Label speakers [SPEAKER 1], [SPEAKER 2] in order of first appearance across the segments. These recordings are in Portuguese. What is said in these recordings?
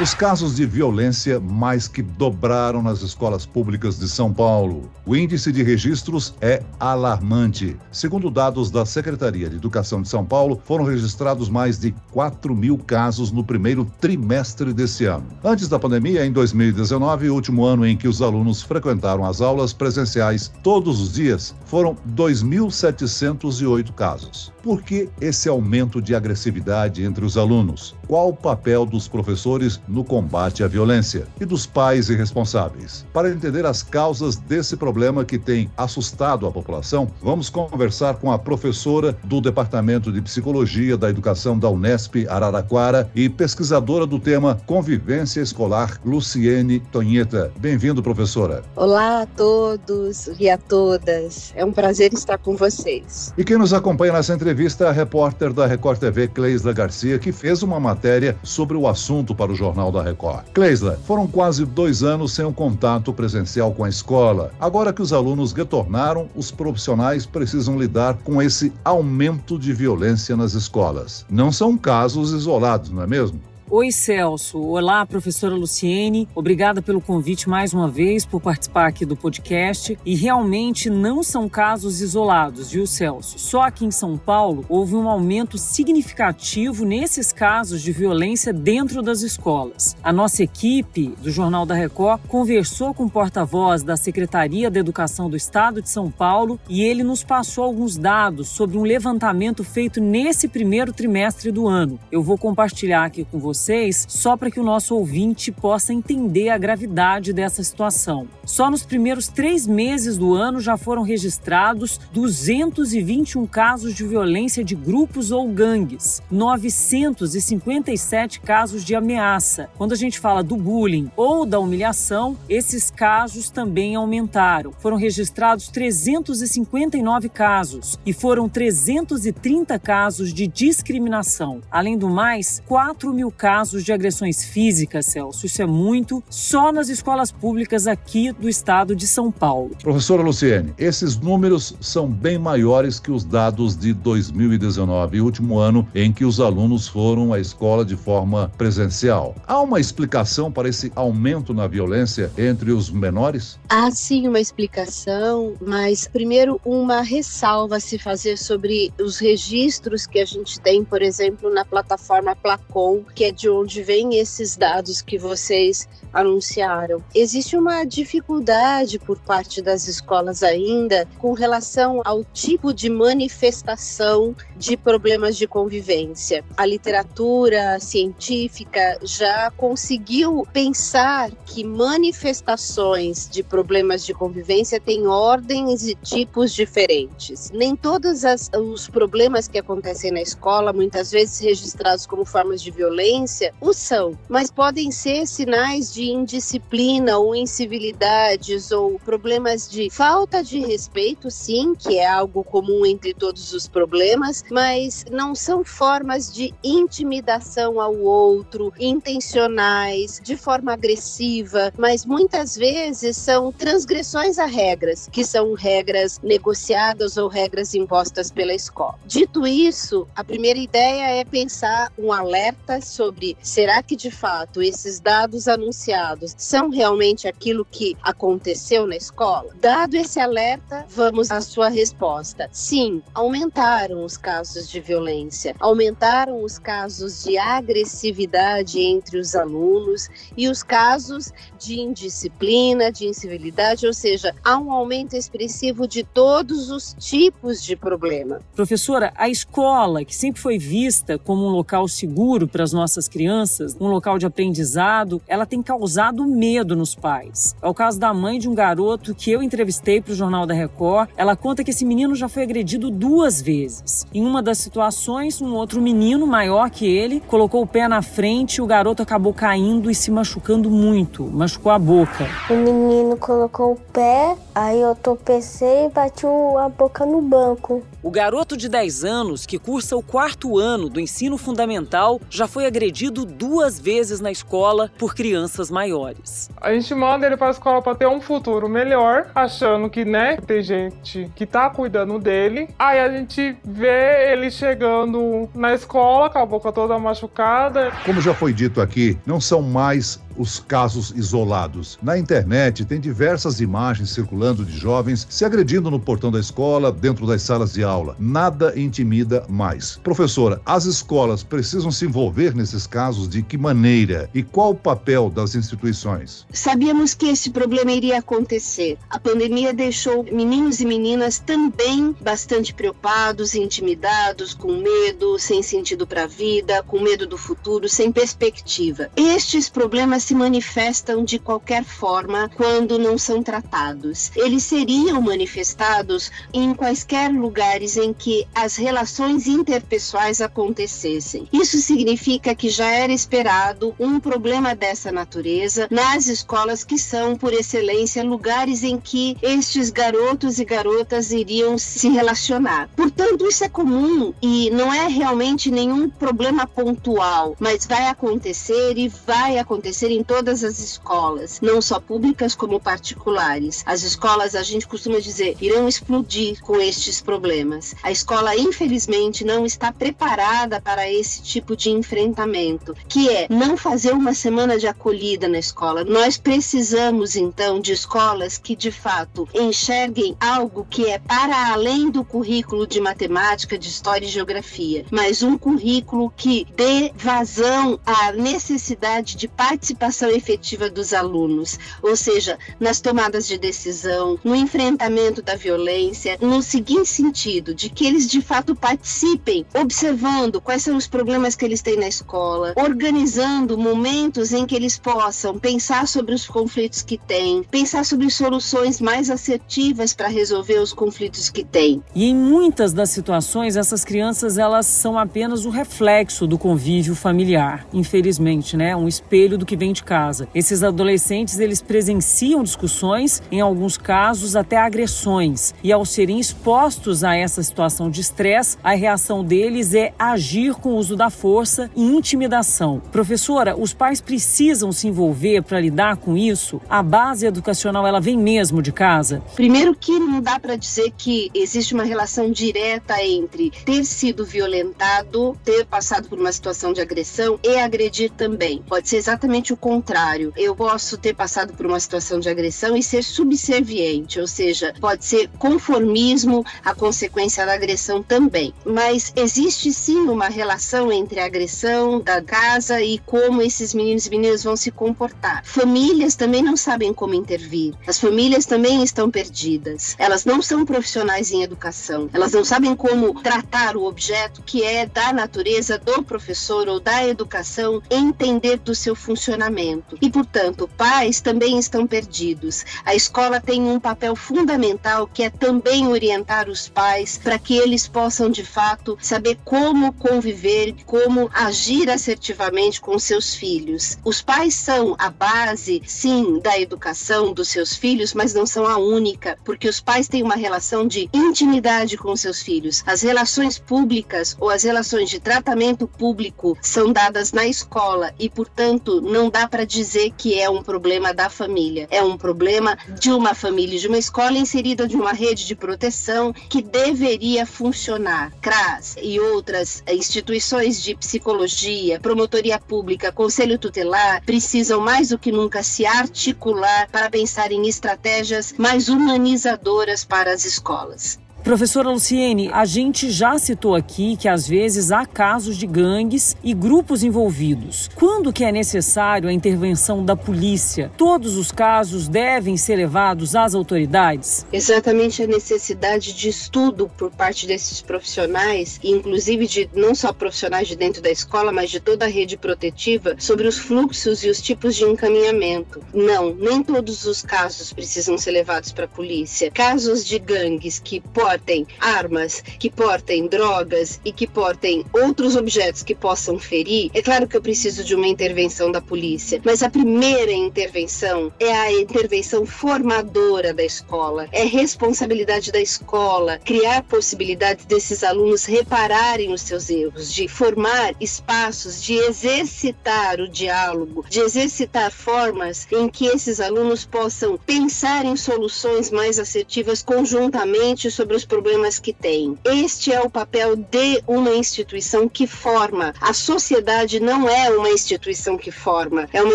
[SPEAKER 1] Os casos de violência mais que dobraram nas escolas públicas de São Paulo. O índice de registros é alarmante. Segundo dados da Secretaria de Educação de São Paulo, foram registrados mais de 4 mil casos no primeiro trimestre desse ano. Antes da pandemia, em 2019, o último ano em que os alunos frequentaram as aulas presenciais todos os dias, foram 2.708 casos. Por que esse aumento de agressividade entre os alunos? Qual o papel dos professores no combate à violência e dos pais irresponsáveis? Para entender as causas desse problema que tem assustado a população, vamos conversar com a professora do Departamento de Psicologia da Educação da Unesp Araraquara e pesquisadora do tema Convivência Escolar, Luciene Tonheta. Bem-vindo, professora.
[SPEAKER 2] Olá a todos e a todas. É um prazer estar com vocês.
[SPEAKER 1] E quem nos acompanha nessa entrevista entrevista a repórter da Record TV, Cleisla Garcia, que fez uma matéria sobre o assunto para o Jornal da Record. Cleisla, foram quase dois anos sem um contato presencial com a escola. Agora que os alunos retornaram, os profissionais precisam lidar com esse aumento de violência nas escolas. Não são casos isolados, não é mesmo?
[SPEAKER 3] Oi, Celso. Olá, professora Luciene. Obrigada pelo convite mais uma vez, por participar aqui do podcast. E realmente não são casos isolados, viu, Celso? Só aqui em São Paulo houve um aumento significativo nesses casos de violência dentro das escolas. A nossa equipe do Jornal da Record conversou com o porta-voz da Secretaria da Educação do Estado de São Paulo e ele nos passou alguns dados sobre um levantamento feito nesse primeiro trimestre do ano. Eu vou compartilhar aqui com você vocês só para que o nosso ouvinte possa entender a gravidade dessa situação. Só nos primeiros três meses do ano já foram registrados 221 casos de violência de grupos ou gangues, 957 casos de ameaça. Quando a gente fala do bullying ou da humilhação, esses casos também aumentaram. Foram registrados 359 casos e foram 330 casos de discriminação. Além do mais, 4 mil casos de agressões físicas, Celso. Isso é muito só nas escolas públicas aqui do estado de São Paulo.
[SPEAKER 1] Professora Luciene, esses números são bem maiores que os dados de 2019, último ano em que os alunos foram à escola de forma presencial. Há uma explicação para esse aumento na violência entre os menores?
[SPEAKER 2] Há sim uma explicação, mas primeiro uma ressalva a se fazer sobre os registros que a gente tem, por exemplo, na plataforma Placon, que é de onde vêm esses dados que vocês anunciaram. Existe uma dificuldade por parte das escolas ainda com relação ao tipo de manifestação de problemas de convivência. A literatura científica já conseguiu pensar que manifestações de problemas de convivência têm ordens e tipos diferentes. Nem todos os problemas que acontecem na escola, muitas vezes registrados como formas de violência, o são, mas podem ser sinais de indisciplina ou incivilidades ou problemas de falta de respeito, sim, que é algo comum entre todos os problemas, mas não são formas de intimidação ao outro, intencionais, de forma agressiva, mas muitas vezes são transgressões a regras, que são regras negociadas ou regras impostas pela escola. Dito isso, a primeira ideia é pensar um alerta sobre será que de fato esses dados anunciados são realmente aquilo que aconteceu na escola? Dado esse alerta, vamos à sua resposta. Sim, aumentaram os casos de violência, aumentaram os casos de agressividade entre os alunos e os casos de indisciplina, de incivilidade, ou seja, há um aumento expressivo de todos os tipos de problema.
[SPEAKER 3] Professora, a escola, que sempre foi vista como um local seguro para as nossas crianças, um local de aprendizado, ela tem causado medo nos pais. É o caso da mãe de um garoto que eu entrevistei para o Jornal da Record. Ela conta que esse menino já foi agredido duas vezes. Em uma das situações, um outro menino maior que ele colocou o pé na frente e o garoto acabou caindo e se machucando muito, machucou a boca.
[SPEAKER 4] O menino colocou o pé, aí eu tropecei e bati a boca no banco.
[SPEAKER 3] O garoto de 10 anos, que cursa o quarto ano do ensino fundamental, já foi agredido duas vezes na escola por crianças maiores.
[SPEAKER 5] A gente manda ele para a escola para ter um futuro melhor, achando que, né, tem gente que tá cuidando dele. Aí a gente vê ele chegando na escola com a boca toda machucada.
[SPEAKER 1] Como já foi dito aqui, não são mais os casos isolados. Na internet tem diversas imagens circulando de jovens se agredindo no portão da escola, dentro das salas de aula. Nada intimida mais. Professora, as escolas precisam se envolver nesses casos de que maneira e qual o papel das instituições?
[SPEAKER 2] Sabíamos que esse problema iria acontecer. A pandemia deixou meninos e meninas também bastante preocupados, intimidados, com medo, sem sentido para a vida, com medo do futuro, sem perspectiva. Estes problemas se manifestam de qualquer forma quando não são tratados. Eles seriam manifestados em quaisquer lugares em que as relações interpessoais acontecessem. Isso significa que já era esperado um problema dessa natureza nas escolas que são, por excelência, lugares em que estes garotos e garotas iriam se relacionar. Portanto, isso é comum e não é realmente nenhum problema pontual, mas vai acontecer e vai acontecer em todas as escolas, não só públicas como particulares. As escolas, a gente costuma dizer, irão explodir com estes problemas. A escola, infelizmente, não está preparada para esse tipo de enfrentamento, que é não fazer uma semana de acolhida na escola. Nós precisamos, então, de escolas que, de fato, enxerguem algo que é para além do currículo de matemática, de história e geografia, mas um currículo que dê vazão à necessidade de participação participação efetiva dos alunos, ou seja, nas tomadas de decisão, no enfrentamento da violência, no seguinte sentido, de que eles de fato participem, observando quais são os problemas que eles têm na escola, organizando momentos em que eles possam pensar sobre os conflitos que têm, pensar sobre soluções mais assertivas para resolver os conflitos que têm.
[SPEAKER 3] E em muitas das situações, essas crianças elas são apenas o reflexo do convívio familiar, infelizmente, né? Um espelho do que vem de casa. Esses adolescentes, eles presenciam discussões, em alguns casos até agressões, e ao serem expostos a essa situação de estresse, a reação deles é agir com o uso da força e intimidação. Professora, os pais precisam se envolver para lidar com isso? A base educacional ela vem mesmo de casa?
[SPEAKER 2] Primeiro que não dá para dizer que existe uma relação direta entre ter sido violentado, ter passado por uma situação de agressão e agredir também. Pode ser exatamente o contrário. Eu posso ter passado por uma situação de agressão e ser subserviente, ou seja, pode ser conformismo a consequência da agressão também. Mas existe sim uma relação entre a agressão da casa e como esses meninos e meninas vão se comportar. Famílias também não sabem como intervir. As famílias também estão perdidas. Elas não são profissionais em educação. Elas não sabem como tratar o objeto que é da natureza do professor ou da educação, entender do seu funcionamento e, portanto, pais também estão perdidos. A escola tem um papel fundamental que é também orientar os pais para que eles possam, de fato, saber como conviver, como agir assertivamente com seus filhos. Os pais são a base, sim, da educação dos seus filhos, mas não são a única, porque os pais têm uma relação de intimidade com seus filhos. As relações públicas ou as relações de tratamento público são dadas na escola e, portanto, não dá para dizer que é um problema da família. É um problema de uma família, de uma escola inserida de uma rede de proteção que deveria funcionar. CRAS e outras instituições de psicologia, promotoria pública, conselho tutelar precisam mais do que nunca se articular para pensar em estratégias mais humanizadoras para as escolas.
[SPEAKER 3] Professora Luciene, a gente já citou aqui que às vezes há casos de gangues e grupos envolvidos. Quando que é necessário a intervenção da polícia? Todos os casos devem ser levados às autoridades?
[SPEAKER 2] Exatamente a necessidade de estudo por parte desses profissionais, inclusive de não só profissionais de dentro da escola, mas de toda a rede protetiva, sobre os fluxos e os tipos de encaminhamento. Não, nem todos os casos precisam ser levados para a polícia. Casos de gangues que podem portem armas, que portem drogas e que portem outros objetos que possam ferir, é claro que eu preciso de uma intervenção da polícia, mas a primeira intervenção é a intervenção formadora da escola. É responsabilidade da escola criar possibilidades desses alunos repararem os seus erros, de formar espaços de exercitar o diálogo, de exercitar formas em que esses alunos possam pensar em soluções mais assertivas conjuntamente sobre os problemas que têm. Este é o papel de uma instituição que forma. A sociedade não é uma instituição que forma, é uma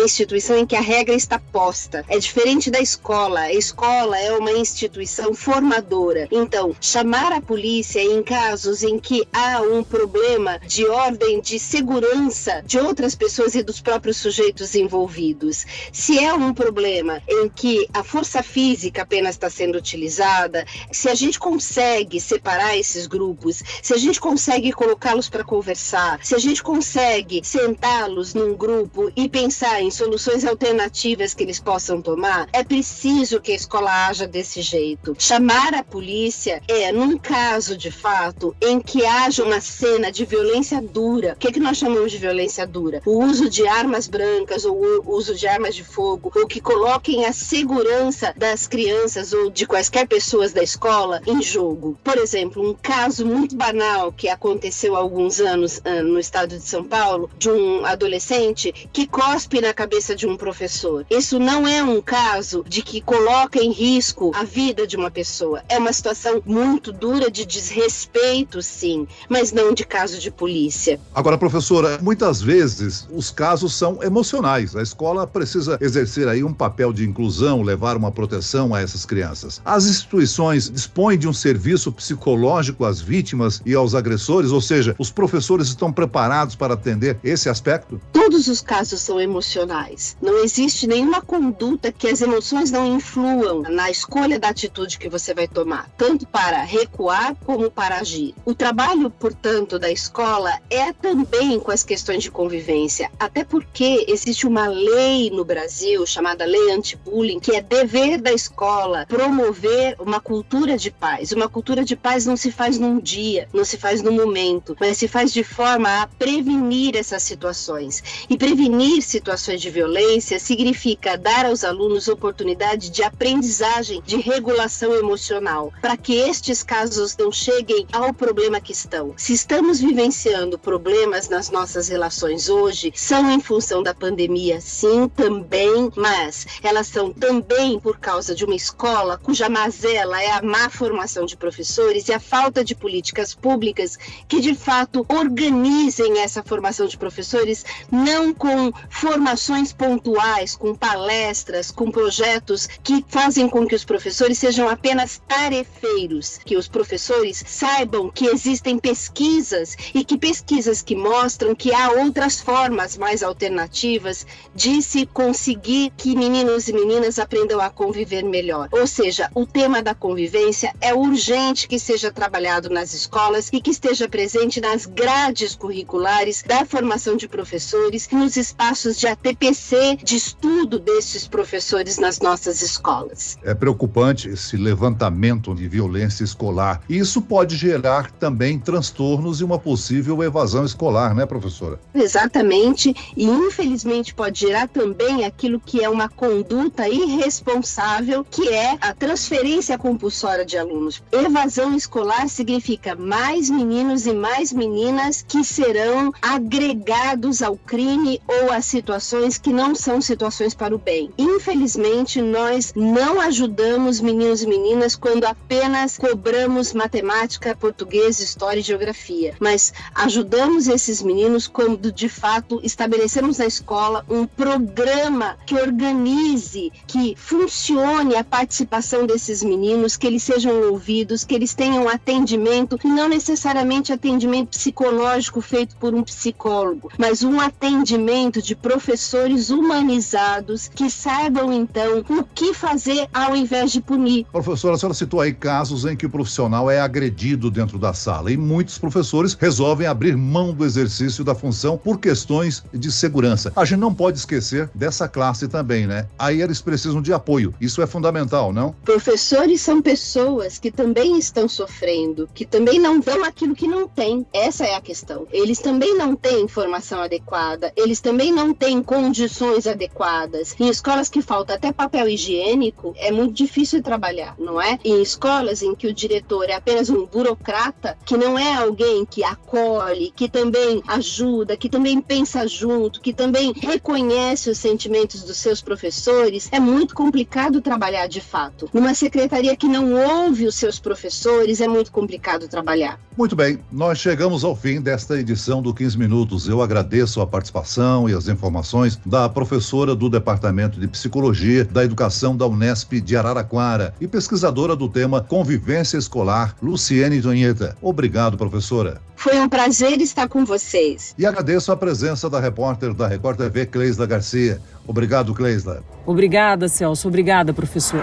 [SPEAKER 2] instituição em que a regra está posta. É diferente da escola. A escola é uma instituição formadora. Então, chamar a polícia em casos em que há um problema de ordem de segurança de outras pessoas e dos próprios sujeitos envolvidos. Se é um problema em que a força física apenas está sendo utilizada, se a gente consegue separar esses grupos, se a gente consegue colocá-los para conversar, se a gente consegue sentá-los num grupo e pensar em soluções alternativas que eles possam tomar, é preciso que a escola haja desse jeito. Chamar a polícia é num caso de fato em que haja uma cena de violência dura. O que, é que nós chamamos de violência dura? O uso de armas brancas ou o uso de armas de fogo, ou que coloquem a segurança das crianças ou de quaisquer pessoas da escola em jogo. Por exemplo, um caso muito banal que aconteceu há alguns anos uh, no estado de São Paulo, de um adolescente que cospe na cabeça de um professor. Isso não é um caso de que coloca em risco a vida de uma pessoa. É uma situação muito dura de desrespeito, sim, mas não de caso de polícia.
[SPEAKER 1] Agora, professora, muitas vezes os casos são emocionais. A escola precisa exercer aí um papel de inclusão, levar uma proteção a essas crianças. As instituições dispõem de um serviço psicológico às vítimas e aos agressores, ou seja, os professores estão preparados para atender esse aspecto?
[SPEAKER 2] Todos os casos são emocionais. Não existe nenhuma conduta que as emoções não influam na escolha da atitude que você vai tomar, tanto para recuar como para agir. O trabalho, portanto, da escola é também com as questões de convivência, até porque existe uma lei no Brasil chamada Lei Anti-Bullying, que é dever da escola promover uma cultura de paz. Uma cultura de paz não se faz num dia, não se faz num momento, mas se faz de forma a prevenir essas situações. E prevenir situações de violência significa dar aos alunos oportunidade de aprendizagem, de regulação emocional, para que estes casos não cheguem ao problema que estão. Se estamos vivenciando problemas nas nossas relações hoje, são em função da pandemia, sim, também, mas elas são também por causa de uma escola cuja mazela é a má formação de professores e a falta de políticas públicas que de fato organizem essa formação de professores, não com formações pontuais, com palestras, com projetos que fazem com que os professores sejam apenas tarefeiros, que os professores saibam que existem pesquisas e que pesquisas que mostram que há outras formas mais alternativas de se conseguir que meninos e meninas aprendam a conviver melhor. Ou seja, o tema da convivência é urgente que seja trabalhado nas escolas e que esteja presente nas grades curriculares da formação de professores, nos espaços de ATPC, de estudo desses professores nas nossas escolas.
[SPEAKER 1] É preocupante esse levantamento de violência escolar. E isso pode gerar também transtornos e uma possível evasão escolar, né, professora?
[SPEAKER 2] Exatamente. E infelizmente pode gerar também aquilo que é uma conduta irresponsável, que é a transferência compulsória de alunos. Evasão escolar significa mais meninos e mais meninas que serão agregados ao crime ou a situações que não são situações para o bem. Infelizmente, nós não ajudamos meninos e meninas quando apenas cobramos matemática, português, história e geografia, mas ajudamos esses meninos quando de fato estabelecemos na escola um programa que organize, que funcione a participação desses meninos, que eles sejam ouvidos, que eles tenham atendimento, não necessariamente atendimento psicológico feito por um psicólogo, mas um atendimento de professores humanizados que saibam então o que fazer ao invés de punir.
[SPEAKER 1] Professora, a senhora citou aí casos em que o profissional é agredido dentro da sala e muitos professores resolvem abrir mão do exercício da função por questões de segurança. A gente não pode esquecer dessa classe também, né? Aí eles precisam de apoio. Isso é fundamental, não?
[SPEAKER 2] Professores são pessoas que também também estão sofrendo, que também não dão aquilo que não tem. Essa é a questão. Eles também não têm informação adequada, eles também não têm condições adequadas. Em escolas que falta até papel higiênico, é muito difícil trabalhar, não é? Em escolas em que o diretor é apenas um burocrata, que não é alguém que acolhe, que também ajuda, que também pensa junto, que também reconhece os sentimentos dos seus professores, é muito complicado trabalhar de fato. Numa secretaria que não ouve os seus professores, é muito complicado trabalhar.
[SPEAKER 1] Muito bem, nós chegamos ao fim desta edição do 15 Minutos. Eu agradeço a participação e as informações da professora do Departamento de Psicologia da Educação da Unesp de Araraquara e pesquisadora do tema Convivência Escolar, Luciene Donheta. Obrigado, professora.
[SPEAKER 2] Foi um prazer estar com vocês.
[SPEAKER 1] E agradeço a presença da repórter da Record TV, Cleisla Garcia. Obrigado, Cleisla.
[SPEAKER 3] Obrigada, Celso. Obrigada, professor.